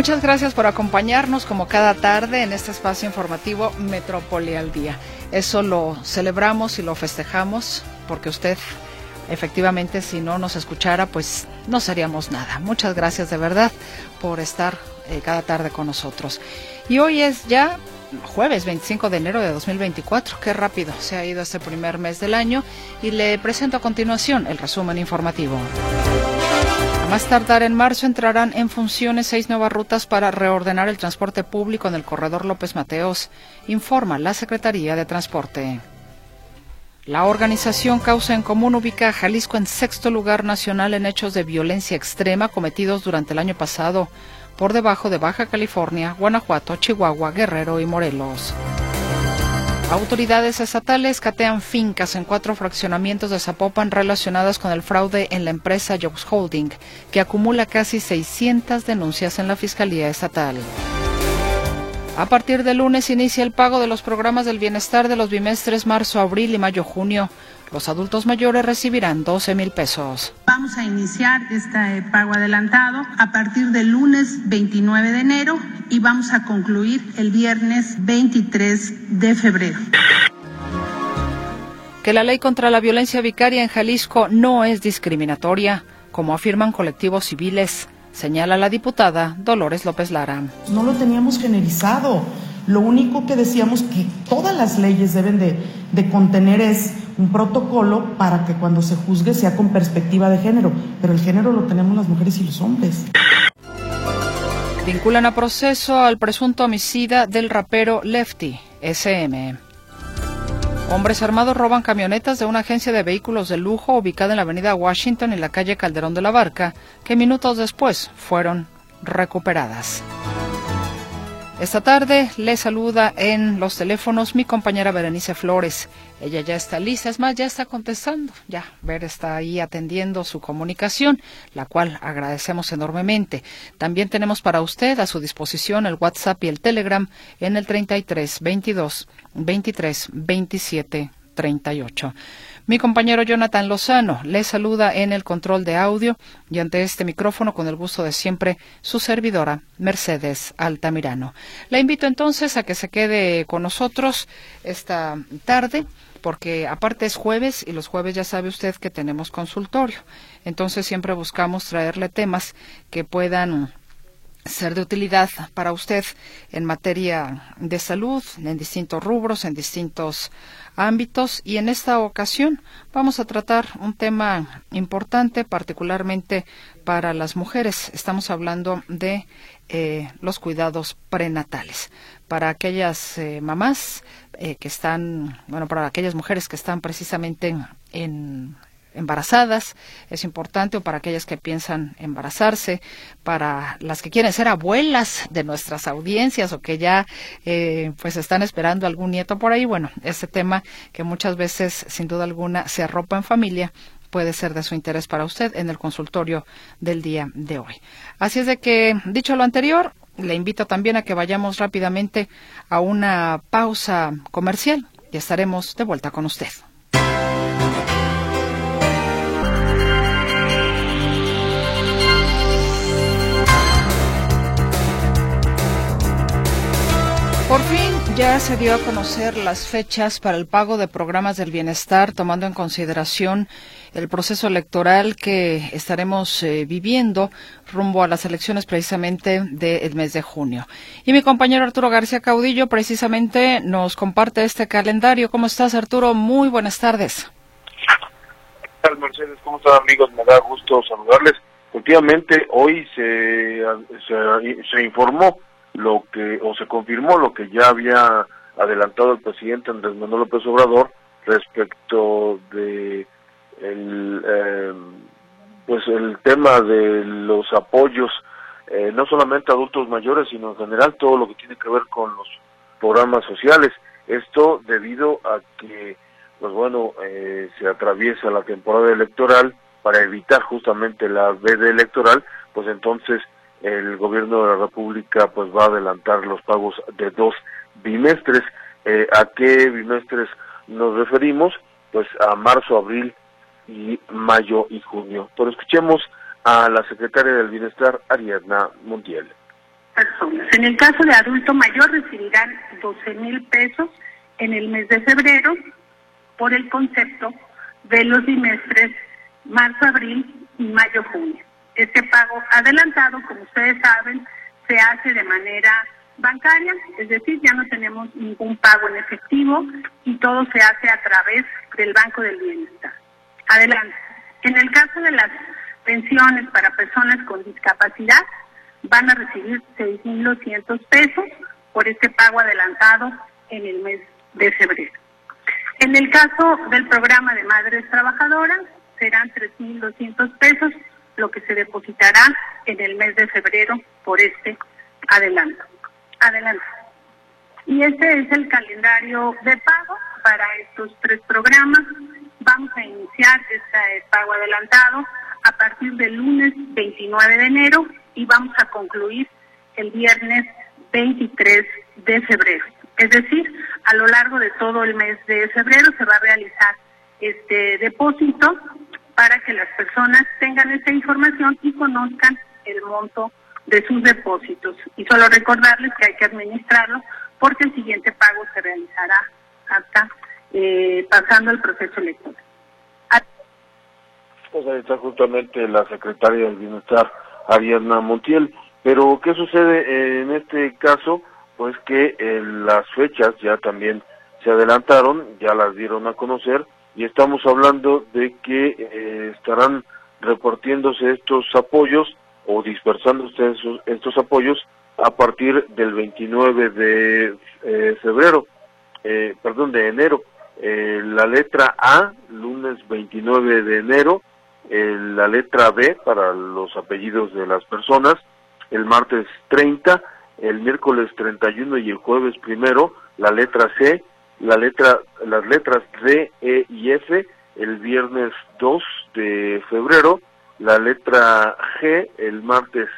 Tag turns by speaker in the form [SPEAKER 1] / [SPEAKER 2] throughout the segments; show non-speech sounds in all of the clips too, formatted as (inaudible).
[SPEAKER 1] Muchas gracias por acompañarnos como cada tarde en este espacio informativo Metrópoli al Día. Eso lo celebramos y lo festejamos porque usted efectivamente si no nos escuchara pues no seríamos nada. Muchas gracias de verdad por estar eh, cada tarde con nosotros. Y hoy es ya jueves 25 de enero de 2024. Qué rápido se ha ido este primer mes del año y le presento a continuación el resumen informativo más tardar en marzo entrarán en funciones seis nuevas rutas para reordenar el transporte público en el corredor López Mateos, informa la Secretaría de Transporte. La organización Causa en Común ubica a Jalisco en sexto lugar nacional en hechos de violencia extrema cometidos durante el año pasado, por debajo de Baja California, Guanajuato, Chihuahua, Guerrero y Morelos. Autoridades estatales catean fincas en cuatro fraccionamientos de Zapopan relacionadas con el fraude en la empresa Jobs Holding, que acumula casi 600 denuncias en la Fiscalía Estatal. A partir de lunes inicia el pago de los programas del bienestar de los bimestres marzo, abril y mayo-junio. Los adultos mayores recibirán 12 mil pesos.
[SPEAKER 2] Vamos a iniciar este pago adelantado a partir del lunes 29 de enero y vamos a concluir el viernes 23 de febrero.
[SPEAKER 1] Que la ley contra la violencia vicaria en Jalisco no es discriminatoria, como afirman colectivos civiles, señala la diputada Dolores López Lara.
[SPEAKER 3] No lo teníamos generalizado. Lo único que decíamos que todas las leyes deben de, contener es un protocolo para que cuando se juzgue sea con perspectiva de género, pero el género lo tenemos las mujeres y los hombres.
[SPEAKER 1] Vinculan a proceso al presunto homicida del rapero Lefty, SM. Hombres armados roban camionetas de una agencia de vehículos de lujo ubicada en la avenida Washington y la calle Calderón de la Barca, que minutos después fueron recuperadas. Esta tarde le saluda en los teléfonos mi compañera Berenice Flores. Ella ya está lista, es más, ya está contestando. Ya, Ver está ahí atendiendo su comunicación, la cual agradecemos enormemente. También tenemos para usted a su disposición el WhatsApp y el Telegram en el 33 22 23 27 38. Mi compañero Jonathan Lozano le saluda en el control de audio y ante este micrófono con el gusto de siempre su servidora Mercedes Altamirano. La invito entonces a que se quede con nosotros esta tarde porque aparte es jueves y los jueves ya sabe usted que tenemos consultorio. Entonces siempre buscamos traerle temas que puedan ser de utilidad para usted en materia de salud, en distintos rubros, en distintos ámbitos y en esta ocasión vamos a tratar un tema importante particularmente para las mujeres. Estamos hablando de eh, los cuidados prenatales. Para aquellas eh, mamás eh, que están, bueno, para aquellas mujeres que están precisamente en embarazadas, es importante, o para aquellas que piensan embarazarse, para las que quieren ser abuelas de nuestras audiencias o que ya eh, pues están esperando algún nieto por ahí. Bueno, este tema que muchas veces, sin duda alguna, se arropa en familia, puede ser de su interés para usted en el consultorio del día de hoy. Así es de que, dicho lo anterior, le invito también a que vayamos rápidamente a una pausa comercial y estaremos de vuelta con usted. Se dio a conocer las fechas para el pago de programas del bienestar, tomando en consideración el proceso electoral que estaremos eh, viviendo rumbo a las elecciones precisamente del mes de junio. Y mi compañero Arturo García Caudillo precisamente nos comparte este calendario. ¿Cómo estás, Arturo? Muy buenas tardes.
[SPEAKER 4] ¿Qué tal, Mercedes? ¿Cómo están, amigos? Me da gusto saludarles. Efectivamente, hoy se, se informó lo que o se confirmó lo que ya había adelantado el presidente Andrés Manuel López Obrador respecto de el eh, pues el tema de los apoyos eh, no solamente adultos mayores, sino en general todo lo que tiene que ver con los programas sociales. Esto debido a que, pues bueno, eh, se atraviesa la temporada electoral para evitar justamente la veda electoral, pues entonces el gobierno de la República pues va a adelantar los pagos de dos bimestres. Eh, ¿A qué bimestres nos referimos? Pues a marzo, abril y mayo y junio. Pero escuchemos a la secretaria del Bienestar, Ariadna Montiel.
[SPEAKER 2] Personas. En el caso de adulto mayor recibirán 12 mil pesos en el mes de febrero por el concepto de los bimestres marzo, abril y mayo, junio. Este pago adelantado, como ustedes saben, se hace de manera bancaria, es decir, ya no tenemos ningún pago en efectivo y todo se hace a través del Banco del Bienestar. Adelante. En el caso de las pensiones para personas con discapacidad, van a recibir 6.200 pesos por este pago adelantado en el mes de febrero. En el caso del programa de madres trabajadoras, serán 3.200 pesos lo que se depositará en el mes de febrero por este adelanto. Adelante. Y este es el calendario de pago para estos tres programas. Vamos a iniciar este pago adelantado a partir del lunes 29 de enero y vamos a concluir el viernes 23 de febrero. Es decir, a lo largo de todo el mes de febrero se va a realizar este depósito para que las personas tengan esta información y conozcan el monto de sus depósitos. Y solo recordarles que hay que administrarlo porque el siguiente pago se realizará hasta eh, pasando el proceso electoral.
[SPEAKER 4] Pues ahí está justamente la secretaria del Bienestar, Ariadna Montiel. Pero, ¿qué sucede en este caso? Pues que eh, las fechas ya también se adelantaron, ya las dieron a conocer, y estamos hablando de que eh, estarán repartiéndose estos apoyos o dispersándose esos, estos apoyos a partir del 29 de eh, febrero, perdón, de enero. la letra A, lunes 29 de enero, la letra B para los apellidos de las personas, el martes 30, el miércoles 31 y el jueves primero, la letra C, la letra, las letras D, E y F, el viernes 2 de febrero, la letra G, el martes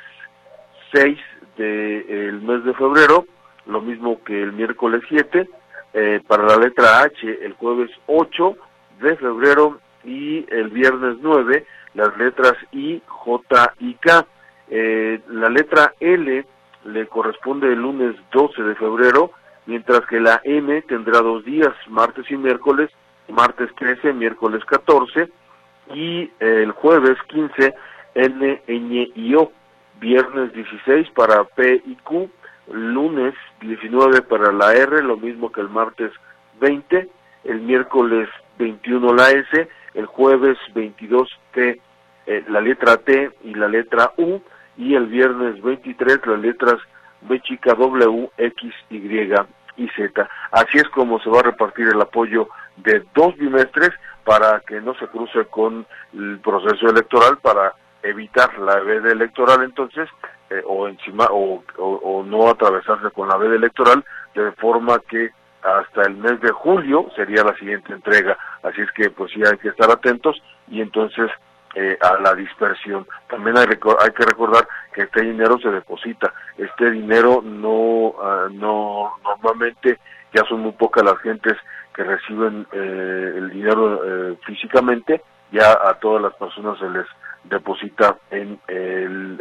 [SPEAKER 4] 6 del el mes de febrero, lo mismo que el miércoles 7, eh, para la letra H, el jueves 8 de febrero. Y el viernes 9 las letras I, J y K. Eh, la letra L le corresponde el lunes 12 de febrero, mientras que la M tendrá dos días, martes y miércoles, martes 13, miércoles 14 y el jueves 15 N, Ñ y O, viernes 16 para P y Q, lunes 19 para la R, lo mismo que el martes 20, el miércoles 21 la S, el jueves 22 T, eh, la letra T y la letra U, y el viernes 23 las letras B chica W, X, Y y Z. Así es como se va a repartir el apoyo de dos bimestres para que no se cruce con el proceso electoral, para evitar la veda electoral entonces, eh, o encima, o, no atravesarse con la veda electoral, de forma que hasta el mes de julio sería la siguiente entrega. Así es que pues sí hay que estar atentos y entonces eh, a la dispersión. También hay, hay, que recordar que este dinero se deposita. Este dinero no, ah, no normalmente ya son muy pocas las gentes que reciben eh, el dinero eh, físicamente, ya a todas las personas se les deposita en el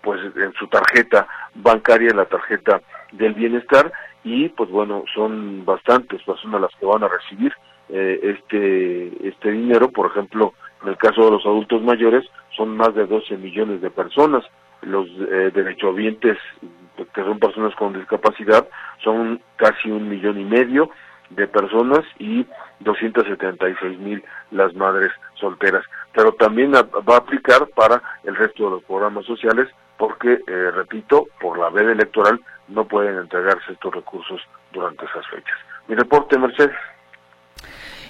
[SPEAKER 4] pues en su tarjeta bancaria, la tarjeta del bienestar y pues bueno, son bastantes personas las que van a recibir eh, este este dinero, por ejemplo, en el caso de los adultos mayores son más de 12 millones de personas, los eh, derechohabientes que son personas con discapacidad son casi un millón y medio de personas y 276 mil las madres solteras. Pero también va a aplicar para el resto de los programas sociales porque, eh, repito, por la veda electoral no pueden entregarse estos recursos durante esas fechas. Mi reporte, Mercedes.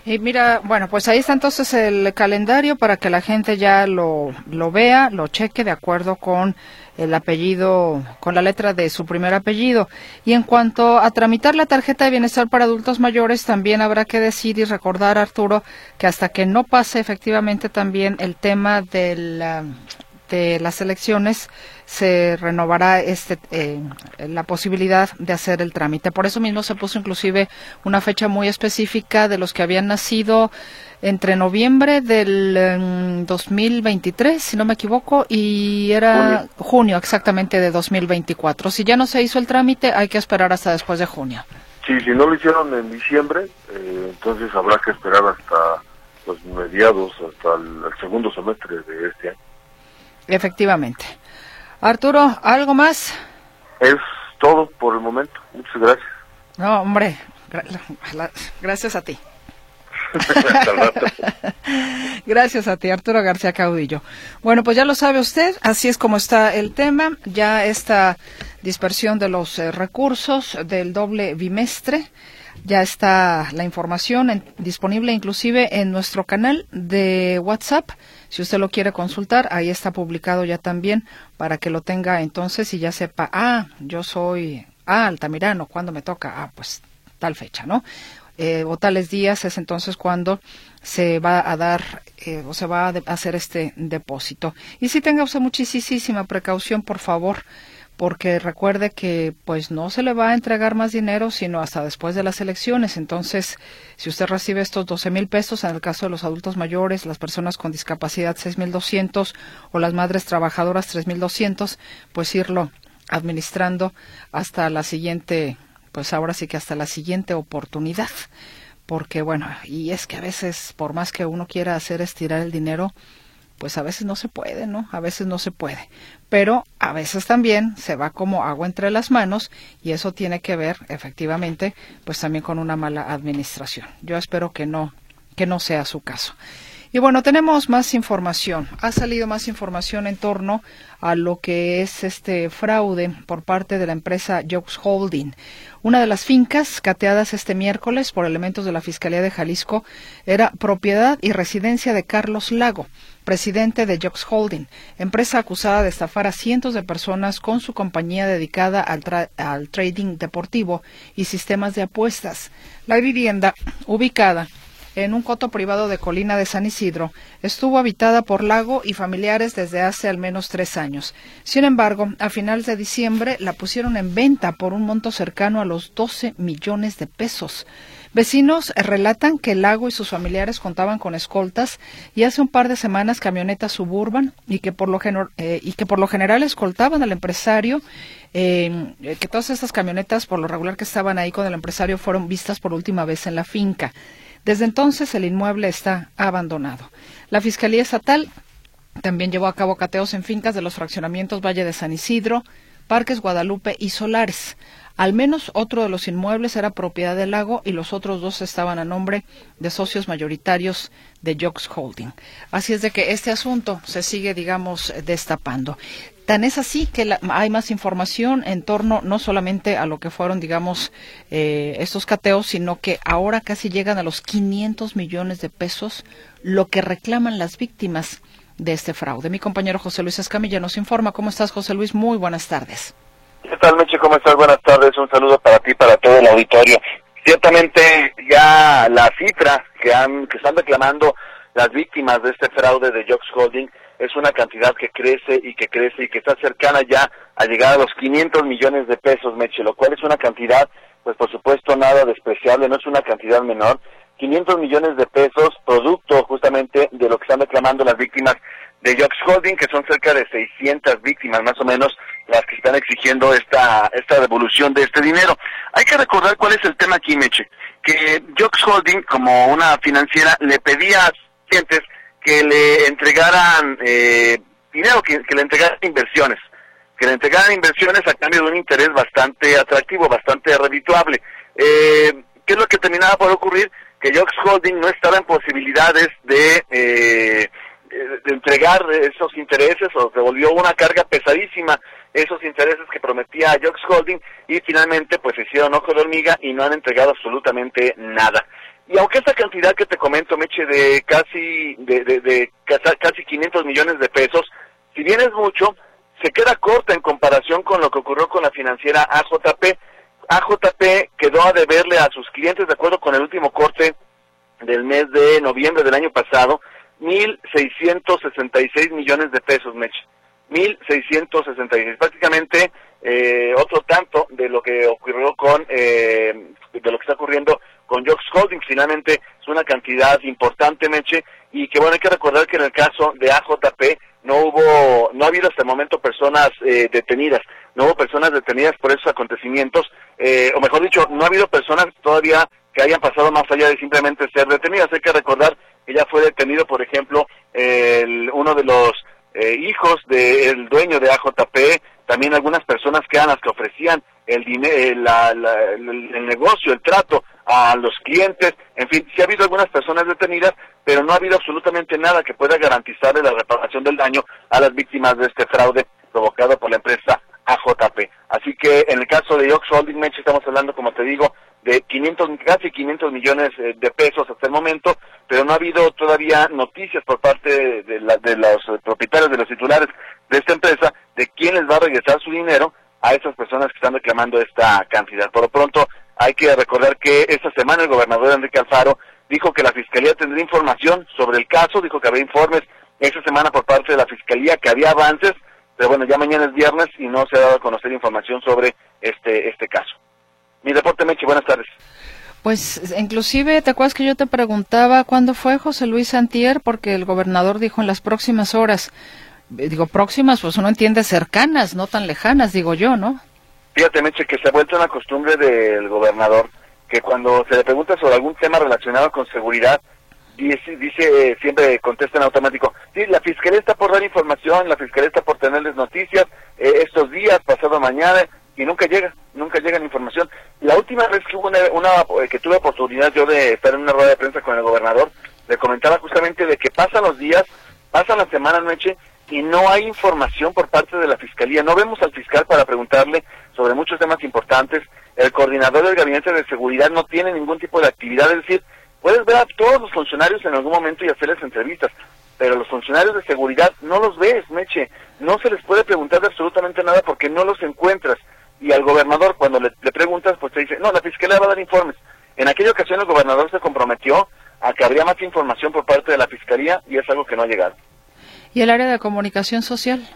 [SPEAKER 1] Y mira, bueno, pues ahí está entonces el calendario para que la gente ya lo, lo vea, lo cheque de acuerdo con el apellido, con la letra de su primer apellido. Y en cuanto a tramitar la tarjeta de bienestar para adultos mayores, también habrá que decir y recordar, Arturo, que hasta que no pase efectivamente también el tema del de las elecciones se renovará este eh, la posibilidad de hacer el trámite. Por eso mismo se puso inclusive una fecha muy específica de los que habían nacido entre noviembre del 2023, em, si no me equivoco, y era junio. exactamente de 2024. Si ya no se hizo el trámite, hay que esperar hasta después de junio.
[SPEAKER 4] Sí, si no lo hicieron en diciembre, eh, entonces habrá que esperar hasta los mediados, hasta el segundo semestre de este año.
[SPEAKER 1] Efectivamente. Arturo, ¿algo más?
[SPEAKER 4] Es todo por el momento. Muchas gracias.
[SPEAKER 1] No, hombre, gracias a ti. (laughs) Gracias a ti, Arturo García Caudillo. Bueno, pues ya lo sabe usted, así es como está el tema. Ya esta dispersión de los eh, recursos del doble bimestre, ya está la información disponible inclusive en nuestro canal de WhatsApp si usted lo quiere consultar, ahí está publicado ya también para que lo tenga entonces y ya sepa, ah, yo soy ah, Altamirano, ¿cuándo me toca? Ah, pues tal fecha, ¿no? Eh, o tales días es entonces cuando se va a dar eh, o se va a hacer este depósito. Y si tenga usted muchísima precaución, por favor, porque recuerde que pues no se le va a entregar más dinero sino hasta después de las elecciones. Entonces, si usted recibe estos 12 mil pesos, en el caso de los adultos mayores, las personas con discapacidad 6 mil 200 o las madres trabajadoras 3 mil 200, pues irlo administrando hasta la siguiente, pues ahora sí que hasta la siguiente oportunidad. Porque bueno, y es que a veces, por más que uno quiera hacer estirar el dinero, pues a veces no se puede, ¿no? A veces no se puede. Pero a veces también se va como agua entre las manos y eso tiene que ver, efectivamente, pues también con una mala administración. Yo espero que no, que no sea su caso. Y bueno, tenemos más información. Ha salido más información en torno a lo que es este fraude por parte de la empresa Jokes Holding. Una de las fincas cateadas este miércoles por elementos de la Fiscalía de Jalisco era propiedad y residencia de Carlos Lago, presidente de Jokes Holding, empresa acusada de estafar a cientos de personas con su compañía dedicada al, al trading deportivo y sistemas de apuestas. La vivienda, ubicada en un coto privado de Colina de San Isidro, estuvo habitada por Lago y familiares desde hace al menos tres años. Sin embargo, a finales de diciembre la pusieron en venta por un monto cercano a los 12 millones de pesos. Vecinos relatan que Lago y sus familiares contaban con escoltas y hace un par de semanas camionetas suburban y que por lo, eh, y que por lo general escoltaban al empresario, eh, que todas estas camionetas por lo regular que estaban ahí con el empresario fueron vistas por última vez en la finca. Desde entonces el inmueble está abandonado. La Fiscalía Estatal también llevó a cabo cateos en fincas de los fraccionamientos Valle de San Isidro, Parques Guadalupe y Solares. Al menos otro de los inmuebles era propiedad del lago y los otros dos estaban a nombre de socios mayoritarios de Jocks Holding. Así es de que este asunto se sigue, digamos, destapando. Tan es así que hay más información en torno no solamente a lo que fueron, digamos, eh, estos cateos, sino que ahora casi llegan a los 500 millones de pesos lo que reclaman las víctimas de este fraude. Mi compañero José Luis Escamilla nos informa. ¿Cómo estás, José Luis? Muy buenas tardes.
[SPEAKER 5] ¿Qué tal, Meche? ¿Cómo estás? Buenas tardes. Un saludo para ti, para todo el auditorio. Ciertamente ya la cifra que, han, que están reclamando las víctimas de este fraude de Jocks Holding es una cantidad que crece y que crece y que está cercana ya a llegar a los 500 millones de pesos, Meche, lo cual es una cantidad, pues por supuesto nada despreciable, no es una cantidad menor. 500 millones de pesos, producto justamente de lo que están reclamando las víctimas de Jocks Holding, que son cerca de 600 víctimas más o menos las que están exigiendo esta, esta devolución de este dinero. Hay que recordar cuál es el tema aquí, Meche, que Jocks Holding, como una financiera, le pedía a clientes que le entregaran eh, dinero, que, le entregaran inversiones, que le entregaran inversiones a cambio de un interés bastante atractivo, bastante redituable. Eh, ¿Qué es lo que terminaba por ocurrir? Que Jocks Holding no estaba en posibilidades de, eh, de entregar esos intereses o devolvió una carga pesadísima esos intereses que prometía Jocks Holding y finalmente pues hicieron ojo de hormiga y no han entregado absolutamente nada. Y aunque esta cantidad que te comento, Meche, de casi, de, de, de casi 500 millones de pesos, si bien es mucho, se queda corta en comparación con lo que ocurrió con la financiera AJP. AJP quedó a deberle a sus clientes, de acuerdo con el último corte del mes de noviembre del año pasado, 1.666 millones de pesos, Meche. 1.666. Prácticamente eh, otro tanto de lo que ocurrió con, eh, de lo que está ocurriendo con Jocks Holding. Finalmente es una cantidad importante, Meche, y que bueno, hay que recordar que en el caso de AJP no hubo, no ha habido hasta el momento personas eh, detenidas, no hubo personas detenidas por esos acontecimientos, eh, o mejor dicho, no ha habido personas todavía que hayan pasado más allá de simplemente ser detenidas. Hay que recordar que ya fue detenido, por ejemplo, el, uno de los eh, hijos del dueño de AJP, también algunas personas que eran las que ofrecían el, dinero, el negocio, el trato a los clientes, en fin, sí ha habido algunas personas detenidas, pero no ha habido absolutamente nada que pueda garantizarle la reparación del daño a las víctimas de este fraude provocado por la empresa AJP. Así que en el caso de Ox Holding Match estamos hablando, como te digo, de 500, casi 500 millones eh, de pesos hasta el momento, pero no ha habido todavía noticias por parte de, de los propietarios, de los titulares de esta empresa, de quién les va a regresar su dinero a esas personas que están reclamando esta cantidad. Por lo pronto, hay que recordar que esta semana el gobernador Enrique Alfaro dijo que la Fiscalía tendría información sobre el caso, dijo que había informes esta semana por parte de la Fiscalía, que había avances, pero bueno, ya mañana es viernes y no se ha dado a conocer información sobre este, este caso. Mi reporte, Meche, buenas tardes.
[SPEAKER 1] Pues inclusive, ¿te acuerdas que yo te preguntaba cuándo fue José Luis Santier? Porque el gobernador dijo en las próximas horas. Digo, próximas, pues uno entiende cercanas, no tan lejanas, digo yo, ¿no?
[SPEAKER 5] Fíjate, Meche, que se ha vuelto una costumbre del gobernador que cuando se le pregunta sobre algún tema relacionado con seguridad, dice, dice siempre contesta en automático, sí, la fiscalía está por dar información, la fiscalía está por tenerles noticias eh, estos días, pasado mañana, y nunca llega, nunca llega la información. La última vez que hubo una, una, que tuve oportunidad yo de estar en una rueda de prensa con el gobernador, le comentaba justamente de que pasan los días, pasan las semanas, noche, y no hay información por parte de la fiscalía. No vemos al fiscal para preguntarle sobre muchos temas importantes. El coordinador del gabinete de seguridad no tiene ningún tipo de actividad, es decir, puedes ver a todos los funcionarios en algún momento y hacerles entrevistas, pero los funcionarios de seguridad no los ves, Meche, no se les puede preguntar de absolutamente nada porque no los encuentras. Y al gobernador cuando le, preguntas, pues te dice, no, la fiscalía va a dar informes. En aquella ocasión el gobernador se comprometió a que habría más información por parte de la fiscalía y es algo que no ha llegado.
[SPEAKER 1] ¿Y el área de comunicación social?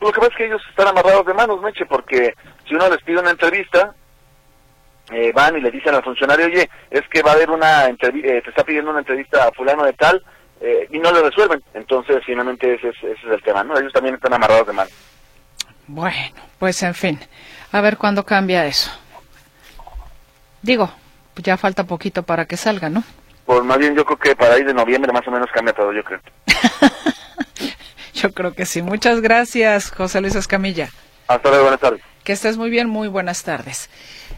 [SPEAKER 5] Lo que pasa es que ellos están amarrados de manos, Meche, porque si uno les pide una entrevista, eh, van y le dicen al funcionario, oye, es que va a haber una entrevista, eh, te está pidiendo una entrevista a fulano de tal, eh, y no lo resuelven. Entonces, finalmente, ese es, ese es el tema, ¿no? Ellos también están amarrados de manos.
[SPEAKER 1] Bueno, pues en fin, a ver cuándo cambia eso. Digo, ya falta poquito para que salga, ¿no?
[SPEAKER 5] Pues más bien yo creo que para ir de noviembre más o menos cambia todo, yo creo. (laughs)
[SPEAKER 1] Yo creo que sí. Muchas gracias, José Luis Escamilla.
[SPEAKER 5] Hasta luego, buenas tardes.
[SPEAKER 1] Que estés muy bien, muy buenas tardes.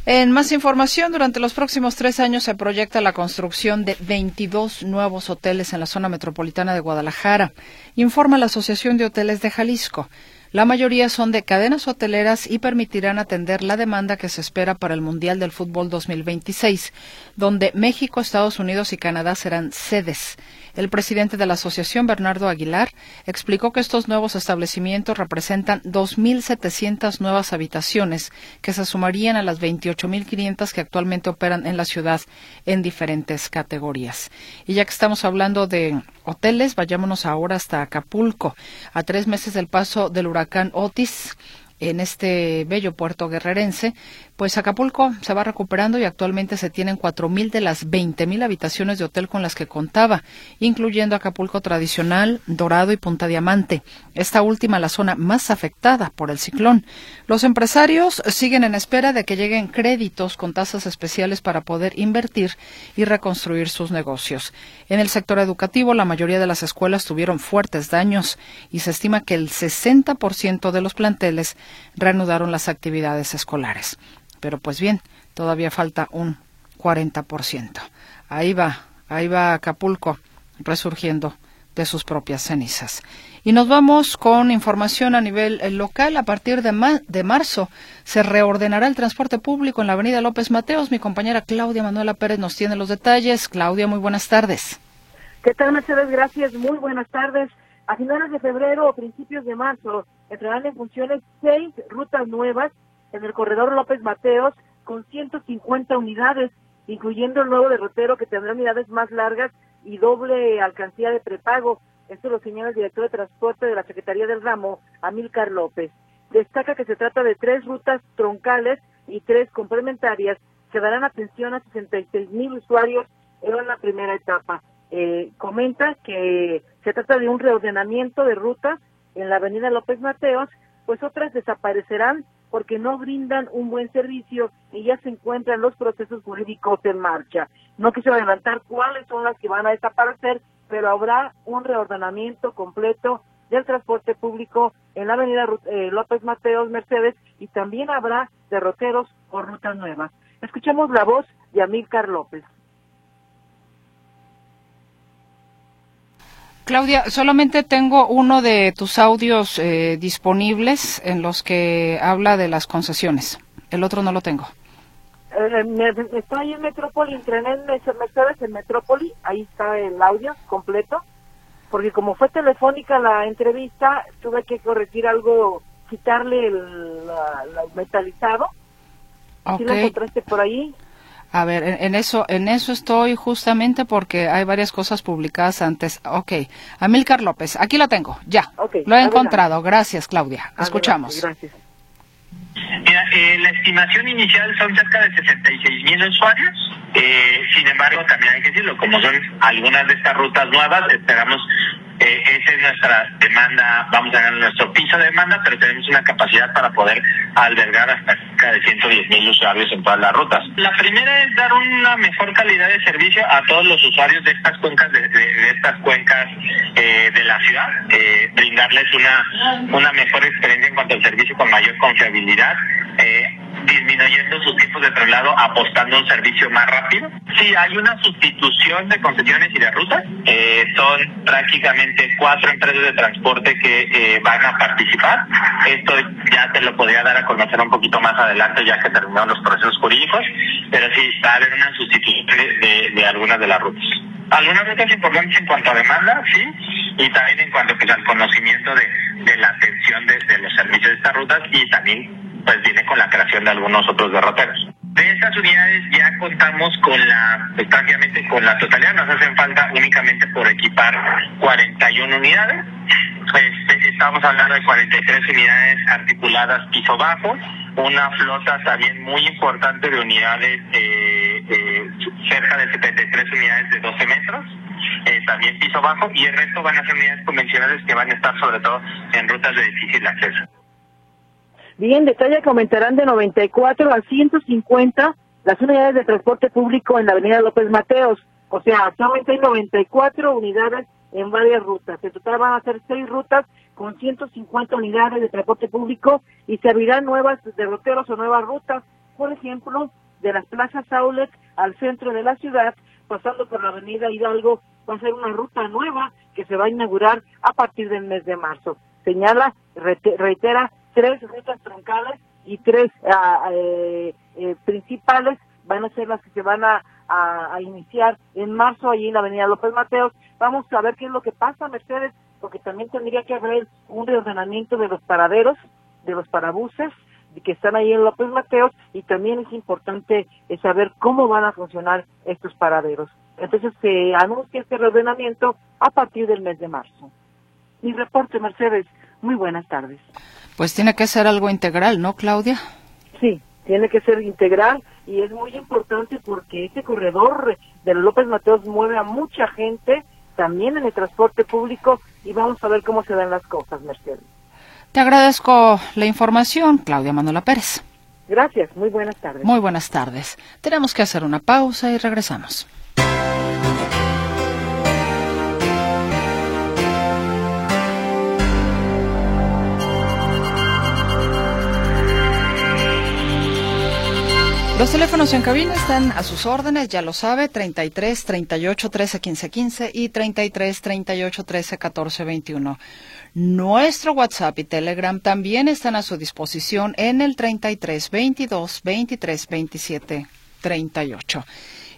[SPEAKER 1] En más información, durante los próximos tres años se proyecta la construcción de 22 nuevos hoteles en la zona metropolitana de Guadalajara, informa la Asociación de Hoteles de Jalisco. La mayoría son de cadenas hoteleras y permitirán atender la demanda que se espera para el Mundial del Fútbol 2026, donde México, Estados Unidos y Canadá serán sedes. El presidente de la asociación, Bernardo Aguilar, explicó que estos nuevos establecimientos representan 2.700 nuevas habitaciones que se sumarían a las 28.500 que actualmente operan en la ciudad en diferentes categorías. Y ya que estamos hablando de hoteles, vayámonos ahora hasta Acapulco. A tres meses del paso del huracán Otis, en este bello puerto guerrerense, pues Acapulco se va recuperando y actualmente se tienen 4.000 de las 20.000 habitaciones de hotel con las que contaba, incluyendo Acapulco tradicional, Dorado y Punta Diamante. Esta última la zona más afectada por el ciclón. Los empresarios siguen en espera de que lleguen créditos con tasas especiales para poder invertir y reconstruir sus negocios. En el sector educativo, la mayoría de las escuelas tuvieron fuertes daños y se estima que el 60% de los planteles reanudaron las actividades escolares. Pero pues bien, todavía falta un 40%. Ahí va, ahí va Acapulco resurgiendo de sus propias cenizas. Y nos vamos con información a nivel eh, local. A partir de, de marzo se reordenará el transporte público en la avenida López Mateos. Mi compañera Claudia Manuela Pérez nos tiene los detalles. Claudia, muy buenas tardes.
[SPEAKER 6] ¿Qué tal, Mercedes? Gracias. Muy buenas tardes. A finales de febrero o principios de marzo entrarán en funciones seis rutas nuevas en el corredor López Mateos con 150 unidades, incluyendo el nuevo derrotero que tendrá unidades más largas y doble alcancía de prepago. Esto lo señala el director de transporte de la Secretaría del Ramo, Amílcar López. Destaca que se trata de tres rutas troncales y tres complementarias que darán atención a 66 mil usuarios en la primera etapa. Eh, comenta que se trata de un reordenamiento de rutas en la avenida López Mateos, pues otras desaparecerán porque no brindan un buen servicio y ya se encuentran los procesos jurídicos en marcha. No quise adelantar cuáles son las que van a desaparecer, pero habrá un reordenamiento completo del transporte público en la avenida eh, López Mateos Mercedes y también habrá derroteros o rutas nuevas. Escuchemos la voz de Amílcar López.
[SPEAKER 1] Claudia, solamente tengo uno de tus audios eh, disponibles en los que habla de las concesiones. El otro no lo tengo.
[SPEAKER 6] Eh, estoy en Metrópoli, entrené en Mercedes en Metrópoli, ahí está el audio completo, porque como fue telefónica la entrevista, tuve que corregir algo, quitarle el, metalizado.
[SPEAKER 1] Okay.
[SPEAKER 6] lo encontraste por ahí?
[SPEAKER 1] A ver, en, eso, en eso estoy justamente porque hay varias cosas publicadas antes. Ok, Amílcar López, aquí lo tengo, ya. lo he encontrado. Gracias, Claudia. Escuchamos.
[SPEAKER 6] Gracias.
[SPEAKER 7] Mira, eh, la estimación inicial son cerca de 66 mil usuarios. Eh, sin embargo, también hay que decirlo, como son algunas de estas rutas nuevas, esperamos eh, esa es nuestra demanda, vamos a ganar nuestro piso de demanda, pero tenemos una capacidad para poder albergar hasta cerca de 110 mil usuarios en todas las rutas. La primera es dar una mejor calidad de servicio a todos los usuarios de estas cuencas, de, estas cuencas eh, de la ciudad, eh, brindarles una, una mejor experiencia en cuanto al servicio con mayor confiabilidad. Eh, disminuyendo sus tiempos de traslado, apostando a un servicio más rápido. Sí, hay una sustitución de concesiones y de rutas. Eh, son prácticamente cuatro empresas de transporte que eh, van a participar. Esto ya te lo podría dar a conocer un poquito más adelante, ya que terminaron los procesos jurídicos, pero sí, va a haber una sustitución de, de algunas de las rutas. Algunas rutas importantes en cuanto a demanda, sí, y también en cuanto pues, al conocimiento de, de la atención de, de los servicios de estas rutas y también pues viene con la creación de algunos otros derroteros. De estas unidades ya contamos con la, pues, con la totalidad, nos hacen falta únicamente por equipar 41 unidades. Este, estamos hablando de 43 unidades articuladas piso bajo, una flota también muy importante de unidades, eh, eh, cerca de 73 unidades de 12 metros, eh, también piso bajo, y el resto van a ser unidades convencionales que van a estar sobre todo en rutas de difícil acceso.
[SPEAKER 6] Bien, detalle que aumentarán de 94 a 150 las unidades de transporte público en la avenida López Mateos. O sea, actualmente hay 94 unidades en varias rutas. En total van a ser seis rutas con 150 unidades de transporte público y se abrirán nuevas derroteros o nuevas rutas, por ejemplo, de las plazas Aulet al centro de la ciudad, pasando por la avenida Hidalgo, va a ser una ruta nueva que se va a inaugurar a partir del mes de marzo. Señala, reitera, tres rutas troncales y tres ah, eh, eh, principales van a ser las que se van a, iniciar en marzo allí en la avenida López Mateos. Vamos a ver qué es lo que pasa, Mercedes, porque también tendría que haber un reordenamiento de los paraderos, de los parabuses que están ahí en López Mateos y también es importante saber cómo van a funcionar estos paraderos. Entonces se anuncia este reordenamiento a partir del mes de marzo. Mi reporte, Mercedes. Muy buenas tardes.
[SPEAKER 1] Pues tiene que ser algo integral, ¿no, Claudia?
[SPEAKER 6] Sí, tiene que ser integral y es muy importante porque este corredor de López Mateos mueve a mucha gente también en el transporte público y vamos a ver cómo se dan las cosas, Mercedes.
[SPEAKER 1] Te agradezco la información, Claudia Manuela Pérez.
[SPEAKER 6] Gracias, muy buenas tardes.
[SPEAKER 1] Muy buenas tardes. Tenemos que hacer una pausa y regresamos. Los teléfonos en cabina están a sus órdenes, ya lo sabe, 33 38 13 15 15 y 33 38 13 14 21. Nuestro WhatsApp y Telegram también están a su disposición en el 33 22 23 27 38.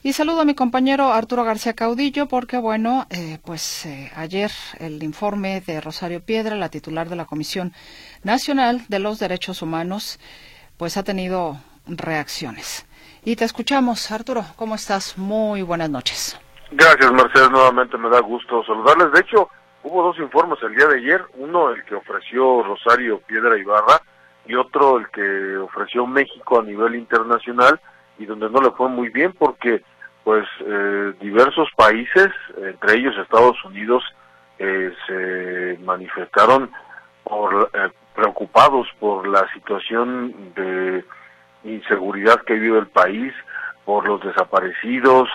[SPEAKER 1] Y saludo a mi compañero Arturo García Caudillo porque, bueno, eh, pues eh, ayer el informe de Rosario Piedra, la titular de la Comisión Nacional de los Derechos Humanos, pues ha tenido reacciones. Y te escuchamos, Arturo. ¿Cómo estás? Muy buenas noches.
[SPEAKER 4] Gracias, Mercedes. Nuevamente me da gusto saludarles. De hecho, hubo dos informes el día de ayer. Uno, el que ofreció Rosario Piedra Ibarra, y otro, el que ofreció México a nivel internacional, y donde no le fue muy bien porque pues eh, diversos países, entre ellos Estados Unidos, eh, se manifestaron por, eh, preocupados por la situación de inseguridad que vive el país, por los desaparecidos,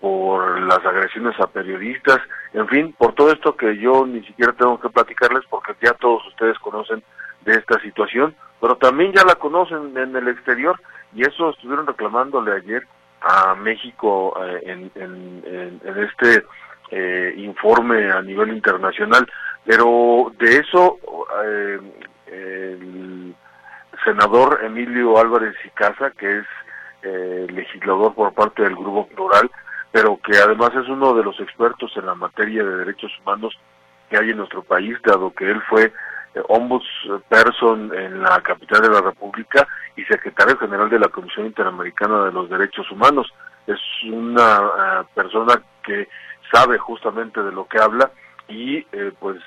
[SPEAKER 4] por las agresiones a periodistas, en fin, por todo esto que yo ni siquiera tengo que platicarles porque ya todos ustedes conocen de esta situación, pero también ya la conocen en el exterior y eso estuvieron reclamándole ayer a México eh, en, en, este eh, informe a nivel internacional, pero de eso eh, el senador Emilio Álvarez y Casa, que es legislador por parte del Grupo Plural, pero que además es uno de los expertos en la materia de derechos humanos que hay en nuestro país, dado que él fue ombudsperson en la capital de la República y secretario general de la Comisión Interamericana de los Derechos Humanos. Es una eh, persona que sabe justamente de lo que habla y eh, pues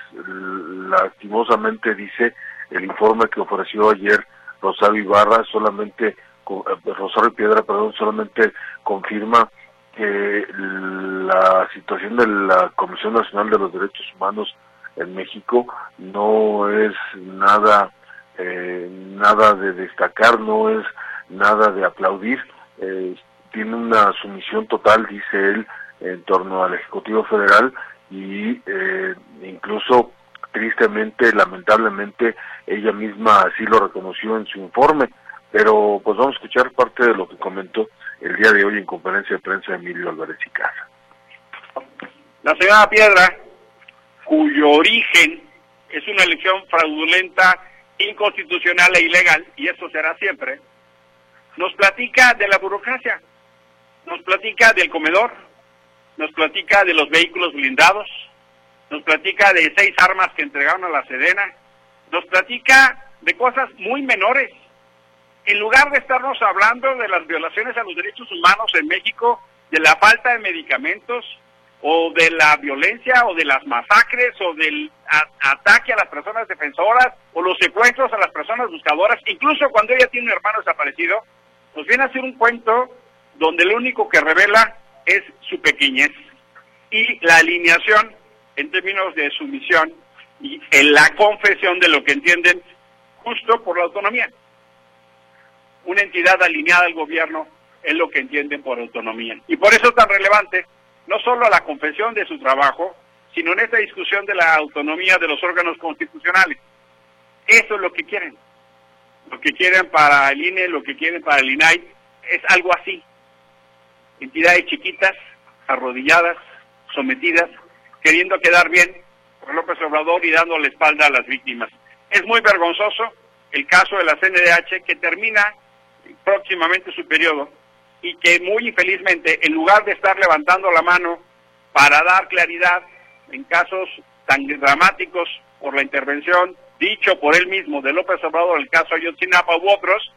[SPEAKER 4] lastimosamente dice el informe que ofreció ayer Rosario Ibarra solamente eh, Rosario Piedra perdón solamente confirma que la situación de la Comisión Nacional de los Derechos Humanos en México no es nada eh, nada de destacar, no es nada de aplaudir, eh, tiene una sumisión total, dice él, en torno al Ejecutivo Federal y eh, incluso tristemente, lamentablemente, ella misma así lo reconoció en su informe. Pero pues vamos a escuchar parte de lo que comentó el día de hoy en conferencia de prensa Emilio Álvarez y Casa.
[SPEAKER 8] La señora Piedra, cuyo origen es una elección fraudulenta inconstitucional e ilegal, y eso será siempre, nos platica de la burocracia, nos platica del comedor, nos platica de los vehículos blindados, nos platica de seis armas que entregaron a la Sedena, nos platica de cosas muy menores. En lugar de estarnos hablando de las violaciones a los derechos humanos en México, de la falta de medicamentos, o de la violencia o de las masacres o del ataque a las personas defensoras o los secuestros a las personas buscadoras, incluso cuando ella tiene un hermano desaparecido, nos viene a hacer un cuento donde lo único que revela es su pequeñez y la alineación en términos de sumisión y en la confesión de lo que entienden justo por la autonomía. Una entidad alineada al gobierno es lo que entienden por autonomía. Y por eso es tan relevante no solo la confesión de su trabajo, sino en esta discusión de la autonomía de los órganos constitucionales. Eso es lo que quieren. Lo que quieren para el INE, lo que quieren para el INAI, es algo así. Entidades chiquitas, arrodilladas, sometidas, queriendo quedar bien por López Obrador y dando la espalda a las víctimas. Es muy vergonzoso el caso de la CNDH que termina próximamente su periodo y que muy infelizmente, en lugar de estar levantando la mano para dar claridad en casos tan dramáticos por la intervención dicho por él mismo de López Obrador, el caso Ayotzinapa u otros,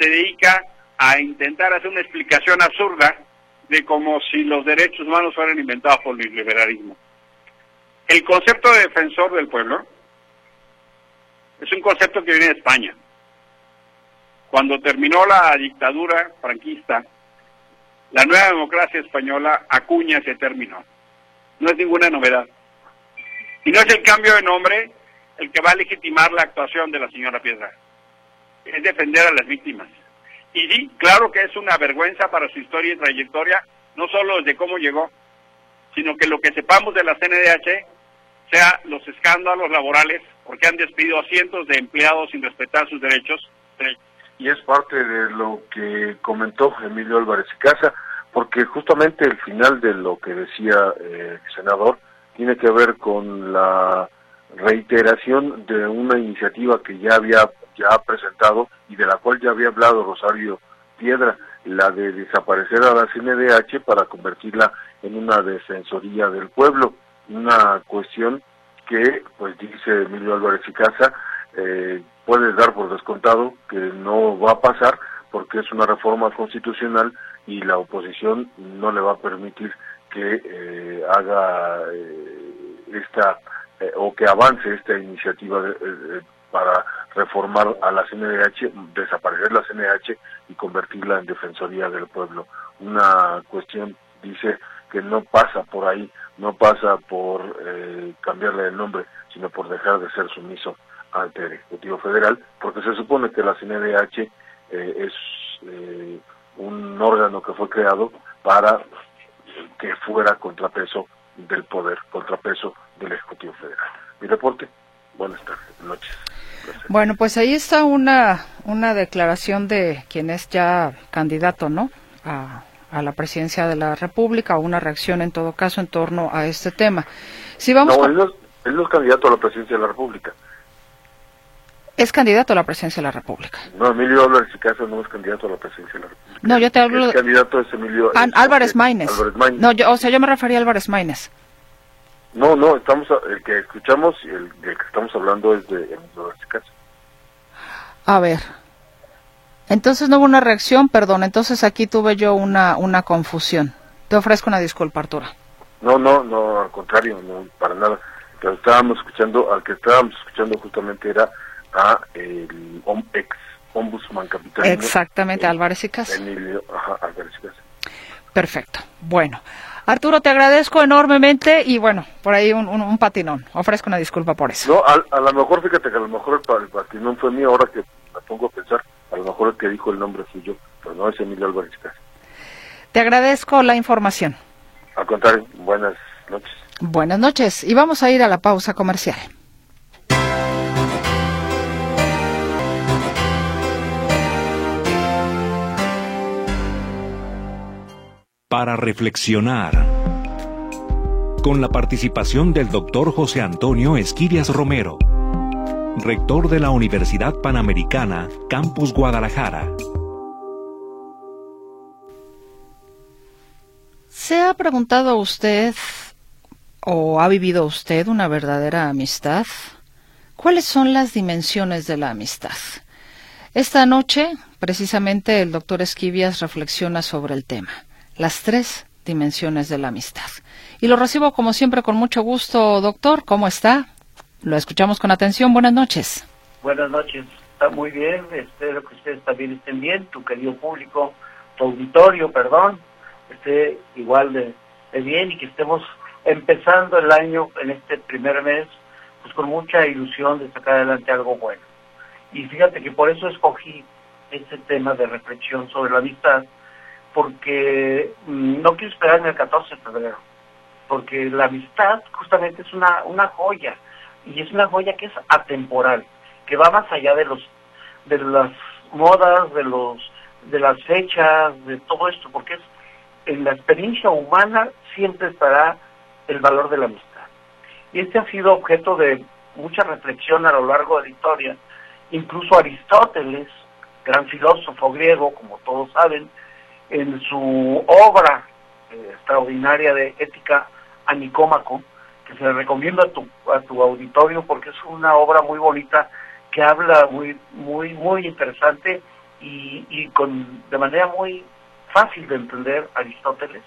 [SPEAKER 8] se dedica a intentar hacer una explicación absurda de como si los derechos humanos fueran inventados por el liberalismo. El concepto de defensor del pueblo es un concepto que viene de España. Cuando terminó la dictadura franquista, la nueva democracia española acuña ese término. No es ninguna novedad. Y no es el cambio de nombre el que va a legitimar la actuación de la señora Piedra. Es defender a las víctimas. Y sí, claro que es una vergüenza para su historia y trayectoria, no solo desde cómo llegó, sino que lo que sepamos de la CNDH sea los escándalos laborales, porque han despedido a cientos de empleados sin respetar sus derechos,
[SPEAKER 4] y es parte de lo que comentó Emilio Álvarez y Casa, porque justamente el final de lo que decía eh, el senador tiene que ver con la reiteración de una iniciativa que ya había ya presentado y de la cual ya había hablado Rosario Piedra, la de desaparecer a la CNDH para convertirla en una defensoría del pueblo, una cuestión que, pues dice Emilio Álvarez y Casa, eh, puede dar por descontado que no va a pasar porque es una reforma constitucional y la oposición no le va a permitir que eh, haga eh, esta eh, o que avance esta iniciativa para reformar a la CNDH, desaparecer la CNDH y convertirla en Defensoría del Pueblo. Una cuestión, dice, que no pasa por ahí, no pasa por cambiarle el nombre, sino por dejar de ser sumiso ante el Ejecutivo Federal, porque se supone que la CNDH es un órgano que fue creado para que fuera contrapeso del poder, contrapeso del Ejecutivo Federal. Mi reporte, buenas tardes, noches.
[SPEAKER 1] Bueno, pues ahí está una, una declaración de quien es ya candidato, ¿no? A, a la presidencia de la República, o una reacción en todo caso en torno a este tema. Si vamos
[SPEAKER 4] no, él, no, él no es candidato a la presidencia de la República.
[SPEAKER 1] Es candidato a la presidencia de la República.
[SPEAKER 4] No, Emilio Álvarez Casa no es candidato a la presidencia de la República.
[SPEAKER 1] No, yo te hablo
[SPEAKER 4] El candidato es Emilio
[SPEAKER 1] An Álvarez Maínez. No, yo, o sea, yo me refería a Álvarez Maínez.
[SPEAKER 4] No, no, estamos el que escuchamos y el, el, que estamos hablando es de Emilio Álvarez Casa.
[SPEAKER 1] A ver. Entonces no hubo una reacción, perdón, entonces aquí tuve yo una una confusión. Te ofrezco una disculpa, Arturo.
[SPEAKER 4] No, no, no, al contrario, no, para nada. Estábamos escuchando, al que estábamos escuchando justamente era a el ex ombudsman capitalino.
[SPEAKER 1] Exactamente, Álvarez y Casa.
[SPEAKER 4] Emilio, ajá, Álvarez y Casa.
[SPEAKER 1] Perfecto. Bueno, Arturo, te agradezco enormemente y bueno, por ahí un, un, un patinón. Ofrezco una disculpa por eso.
[SPEAKER 4] No, a, a, lo mejor, fíjate que a lo mejor el, el patinón fue mío, ahora que me pongo a pensar, a lo mejor el que dijo el nombre fui yo, pero no es Emilio Álvarez Casa.
[SPEAKER 1] Te agradezco la información.
[SPEAKER 4] Al contrario, buenas noches.
[SPEAKER 1] Buenas noches y vamos a ir a la pausa comercial.
[SPEAKER 9] para reflexionar. Con la participación del doctor José Antonio Esquirias Romero, rector de la Universidad Panamericana, Campus Guadalajara.
[SPEAKER 1] ¿Se ha preguntado usted o ha vivido usted una verdadera amistad? ¿Cuáles son las dimensiones de la amistad? Esta noche, precisamente, el doctor Esquivias reflexiona sobre el tema las tres dimensiones de la amistad. Y lo recibo como siempre con mucho gusto, doctor. ¿Cómo está? Lo escuchamos con atención. Buenas noches.
[SPEAKER 10] Buenas noches. Está muy bien. Espero que ustedes también estén bien. Tu querido público, tu auditorio, perdón, esté igual de, bien y que estemos empezando el año en este primer mes pues con mucha ilusión de sacar adelante algo bueno. Y fíjate que por eso escogí este tema de reflexión sobre la amistad, porque no quiero esperar en el 14 de febrero, porque la amistad justamente es una, una joya, y es una joya que es atemporal, que va más allá de los de las modas, de los de las fechas, de todo esto, porque es en la experiencia humana siempre estará el valor de la amistad. Y este ha sido objeto de mucha reflexión a lo largo de la historia. Incluso Aristóteles, gran filósofo griego, como todos saben, en su obra eh, extraordinaria de ética a Nicómaco, que se le recomiendo a tu, a tu auditorio porque es una obra muy bonita que habla muy, muy, muy interesante y, y con, de manera muy fácil de entender Aristóteles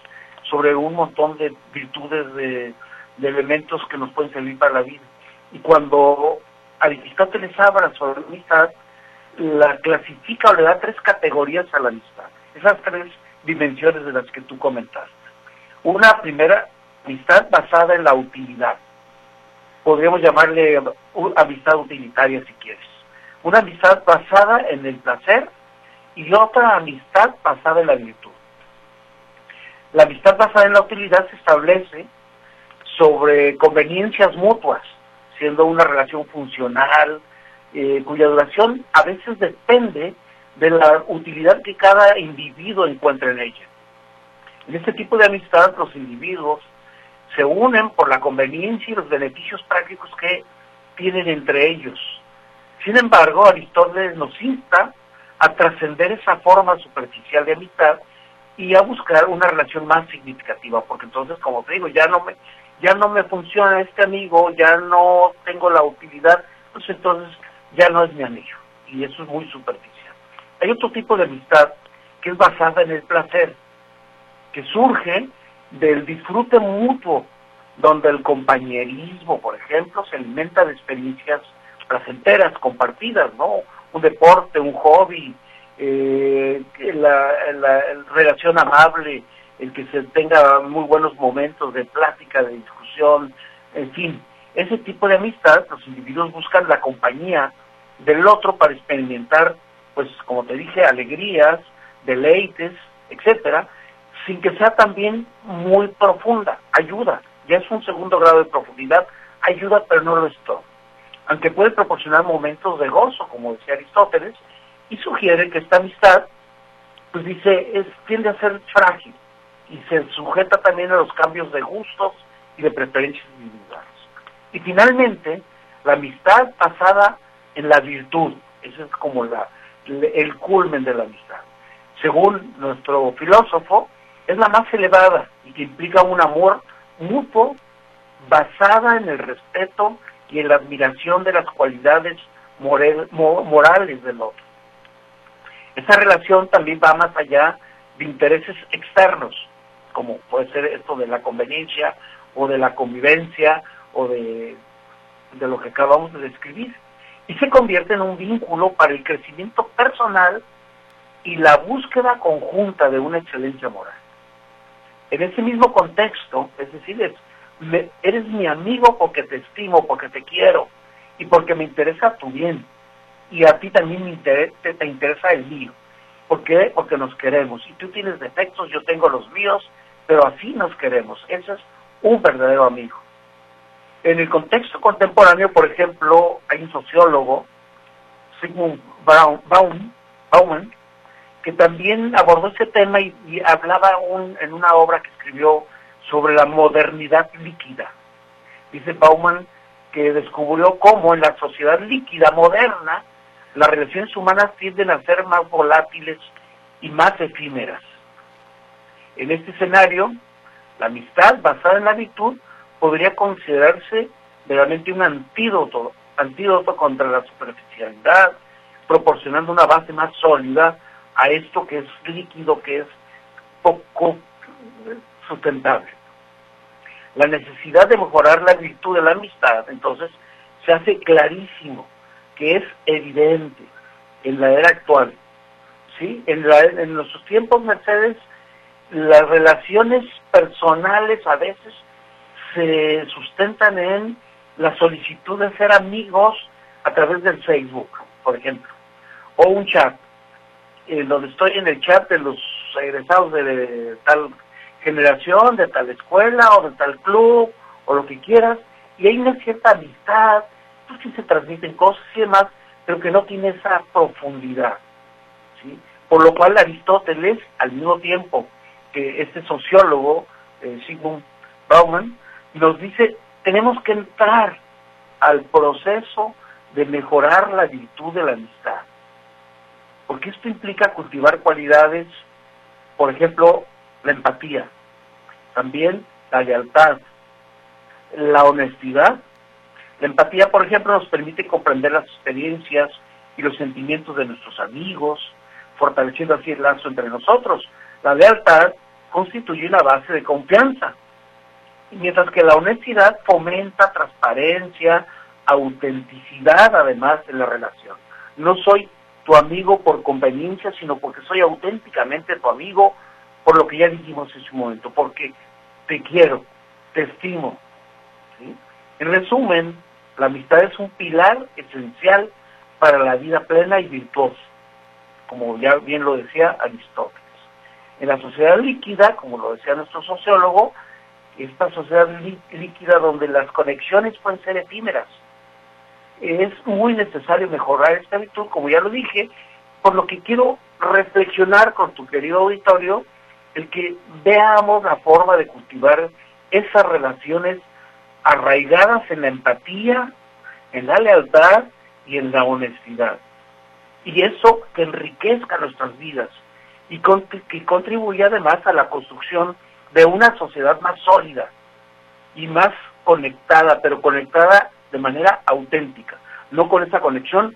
[SPEAKER 10] sobre un montón de virtudes, de, de elementos que nos pueden servir para la vida. Y cuando Aristóteles habla sobre la amistad, la clasifica o le da tres categorías a la amistad. Esas tres dimensiones de las que tú comentaste. Una primera, amistad basada en la utilidad. Podríamos llamarle amistad utilitaria si quieres. Una amistad basada en el placer y otra amistad basada en la virtud. La amistad basada en la utilidad se establece sobre conveniencias mutuas, siendo una relación funcional, eh, cuya duración a veces depende de la utilidad que cada individuo encuentra en ella. En este tipo de amistad los individuos se unen por la conveniencia y los beneficios prácticos que tienen entre ellos. Sin embargo, Aristóteles nos insta a trascender esa forma superficial de amistad y a buscar una relación más significativa, porque entonces, como te digo, ya no me ya no me funciona este amigo, ya no tengo la utilidad, pues entonces ya no es mi amigo. Y eso es muy superficial. Hay otro tipo de amistad que es basada en el placer, que surge del disfrute mutuo, donde el compañerismo, por ejemplo, se alimenta de experiencias placenteras, compartidas, ¿no? Un deporte, un hobby, eh, la, relación amable, el que se tenga muy buenos momentos de plática, de discusión, en fin, ese tipo de amistad, los individuos buscan la compañía del otro para experimentar, pues como te dije, alegrías, deleites, etcétera, sin que sea también muy profunda, ayuda, ya es un segundo grado de profundidad, ayuda pero no lo es todo. Aunque puede proporcionar momentos de gozo, como decía Aristóteles, y sugiere que esta amistad, pues dice, tiende a ser frágil y se sujeta también a los cambios de gustos y de preferencias individuales. Y finalmente, la amistad basada en la virtud, ese es como la, el culmen de la amistad. Según nuestro filósofo, es la más elevada y que implica un amor mutuo basada en el respeto y en la admiración de las cualidades morales del otro. Esa relación también va más allá de intereses externos, como puede ser esto de la conveniencia o de la convivencia o de, de lo que acabamos de describir, y se convierte en un vínculo para el crecimiento personal y la búsqueda conjunta de una excelencia moral. En ese mismo contexto, es decir, eres mi amigo porque te estimo, porque te quiero y porque me interesa tu bien y a ti también me interesa, te, interesa el mío. ¿Por qué? Porque nos queremos. Y tú tienes defectos, yo tengo los míos, pero así nos queremos. Ese es un verdadero amigo. En el contexto contemporáneo, por ejemplo, hay un sociólogo, Sigmund Baum, Bauman, que también abordó ese tema y, hablaba en una obra que escribió sobre la modernidad líquida. Dice Bauman que descubrió cómo en la sociedad líquida moderna las relaciones humanas tienden a ser más volátiles y más efímeras. En este escenario, la amistad basada en la virtud podría considerarse realmente un antídoto, antídoto contra la superficialidad, proporcionando una base más sólida a esto que es líquido, que es poco sustentable. La necesidad de mejorar la virtud de la amistad, entonces, se hace clarísimo que es evidente en la era actual. ¿sí? En, en nuestros tiempos, Mercedes, las relaciones personales a veces se sustentan en la solicitud de ser amigos a través del Facebook, por ejemplo, o un chat, en donde estoy en el chat de los egresados de tal generación, de tal escuela o de tal club, o lo que quieras, y hay una cierta amistad, pues sí se transmiten cosas y demás, pero que no tiene esa profundidad. ¿sí? Por lo cual Aristóteles, al mismo tiempo que este sociólogo, eh, Sigmund Bauman, nos dice, tenemos que entrar al proceso de mejorar la virtud de la amistad. Porque esto implica cultivar cualidades, por ejemplo, la empatía, también la lealtad, la honestidad la empatía, por ejemplo, nos permite comprender las experiencias y los sentimientos de nuestros amigos, fortaleciendo así el lazo entre nosotros. La lealtad constituye una base de confianza, mientras que la honestidad fomenta transparencia, autenticidad además en la relación. No soy tu amigo por conveniencia, sino porque soy auténticamente tu amigo por lo que ya dijimos en su momento, porque te quiero, te estimo. En resumen, la amistad es un pilar esencial para la vida plena y virtuosa, como ya bien lo decía Aristóteles. En la sociedad líquida, como lo decía nuestro sociólogo, esta sociedad líquida donde las conexiones pueden ser efímeras, es muy necesario mejorar esta virtud, como ya lo dije, por lo que quiero reflexionar con tu querido auditorio, el que veamos la forma de cultivar esas relaciones arraigadas en la empatía, en la lealtad y en la honestidad. Y eso que enriquezca nuestras vidas y que contribuya además a la construcción de una sociedad más sólida y más conectada, pero conectada de manera auténtica, no con esa conexión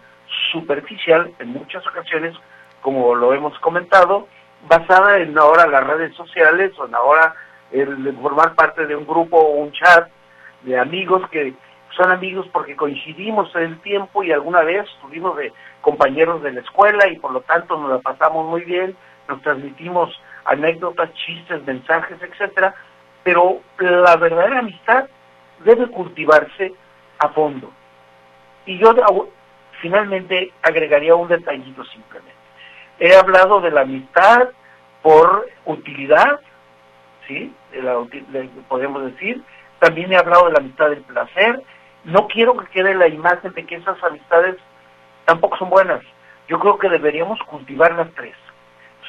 [SPEAKER 10] superficial en muchas ocasiones, como lo hemos comentado, basada en ahora las redes sociales o en ahora el formar parte de un grupo o un chat de amigos que son amigos porque coincidimos en el tiempo y alguna vez estuvimos de compañeros de la escuela y por lo tanto nos la pasamos muy bien, nos transmitimos anécdotas, chistes, mensajes, etcétera, pero la verdadera amistad debe cultivarse a fondo. Y yo finalmente agregaría un detallito simplemente. He hablado de la amistad por utilidad, ¿sí? podemos decir. También he hablado de la amistad del placer. No quiero que quede la imagen de que esas amistades tampoco son buenas. Yo creo que deberíamos cultivar las tres.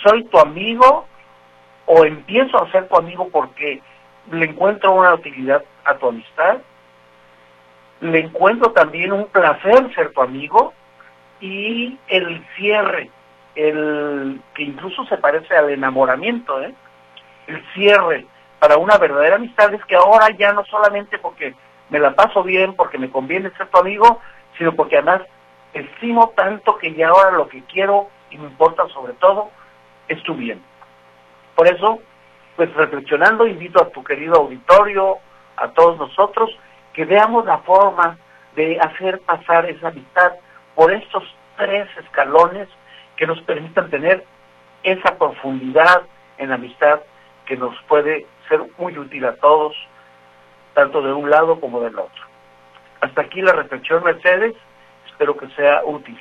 [SPEAKER 10] Soy tu amigo o empiezo a ser tu amigo porque le encuentro una utilidad a tu amistad, le encuentro también un placer ser tu amigo y el cierre, el que incluso se parece al enamoramiento, ¿eh? el cierre para una verdadera amistad es que ahora ya no solamente porque me la paso bien, porque me conviene ser tu amigo, sino porque además estimo tanto que ya ahora lo que quiero y me importa sobre todo es tu bien. Por eso, pues reflexionando, invito a tu querido auditorio, a todos nosotros, que veamos la forma de hacer pasar esa amistad por estos tres escalones que nos permitan tener esa profundidad en la amistad que nos puede ser muy útil a todos, tanto de un lado como del otro. Hasta aquí la reflexión, Mercedes. Espero que sea útil.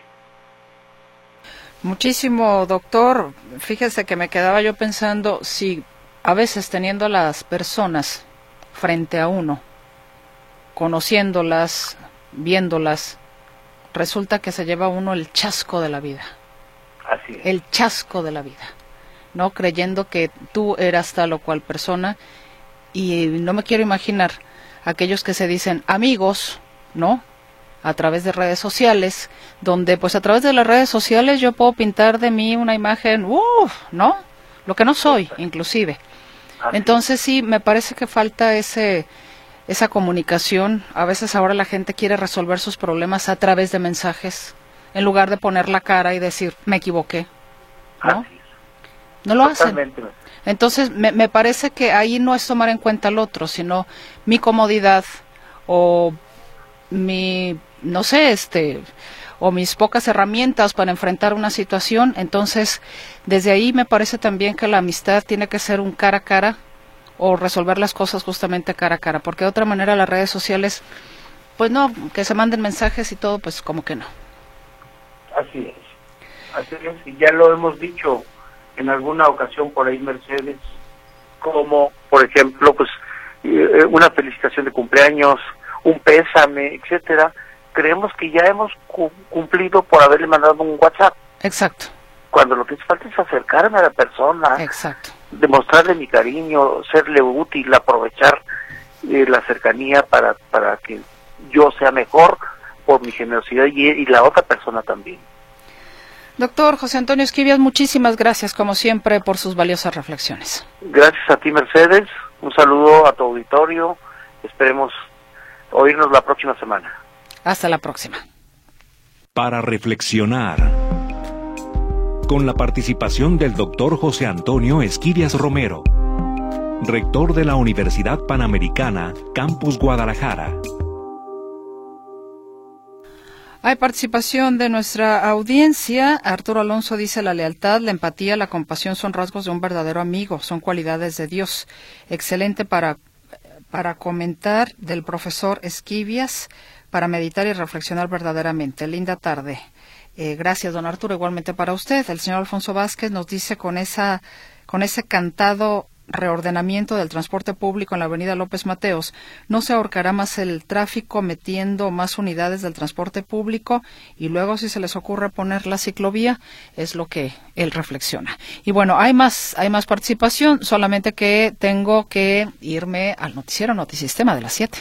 [SPEAKER 1] Muchísimo, doctor. Fíjese que me quedaba yo pensando si a veces teniendo a las personas frente a uno, conociéndolas, viéndolas, resulta que se lleva uno el chasco de la vida.
[SPEAKER 10] Así
[SPEAKER 1] El chasco de la vida. ¿No? Creyendo que tú eras tal o cual persona y no me quiero imaginar aquellos que se dicen amigos, ¿no? A través de redes sociales, donde pues a través de las redes sociales yo puedo pintar de mí una imagen, uff, ¿no? Lo que no soy, inclusive. Entonces sí, me parece que falta ese esa comunicación. A veces ahora la gente quiere resolver sus problemas a través de mensajes, en lugar de poner la cara y decir, me equivoqué. ¿No? No lo hacen. Entonces, me, me parece que ahí no es tomar en cuenta al otro, sino mi comodidad o mi, no sé, este, o mis pocas herramientas para enfrentar una situación. Entonces, desde ahí me parece también que la amistad tiene que ser un cara a cara o resolver las cosas justamente cara a cara, porque de otra manera las redes sociales, pues no, que se manden mensajes y todo, pues como que no.
[SPEAKER 10] Así es, así es, y ya lo hemos dicho en alguna ocasión por ahí, Mercedes, como por ejemplo, pues eh, una felicitación de cumpleaños, un pésame, etcétera, creemos que ya hemos cumplido por haberle mandado un WhatsApp.
[SPEAKER 1] Exacto.
[SPEAKER 10] Cuando lo que hace falta es acercarme a la persona.
[SPEAKER 1] Exacto
[SPEAKER 10] demostrarle mi cariño, serle útil, aprovechar eh, la cercanía para, para que yo sea mejor por mi generosidad y, y, la otra persona también.
[SPEAKER 1] Doctor José Antonio Esquivias, muchísimas gracias como siempre por sus valiosas reflexiones.
[SPEAKER 10] Gracias a ti Mercedes, un saludo a tu auditorio, esperemos oírnos la próxima semana.
[SPEAKER 1] Hasta la próxima.
[SPEAKER 9] Para reflexionar con la participación del doctor José Antonio Esquirias Romero, rector de la Universidad Panamericana, Campus Guadalajara.
[SPEAKER 1] Hay participación de nuestra audiencia. Arturo Alonso dice la lealtad, la empatía, la compasión son rasgos de un verdadero amigo, son cualidades de Dios. Excelente para, para comentar del profesor Esquivias, para meditar y reflexionar verdaderamente. Linda tarde. Eh, gracias, don Arturo. Igualmente para usted. El señor Alfonso Vázquez nos dice con esa, con ese cantado reordenamiento del transporte público en la avenida López Mateos, no se ahorcará más el tráfico metiendo más unidades del transporte público y luego si se les ocurre poner la ciclovía, es lo que él reflexiona. Y bueno, hay más, hay más participación, solamente que tengo que irme al noticiero Notisistema de las 7.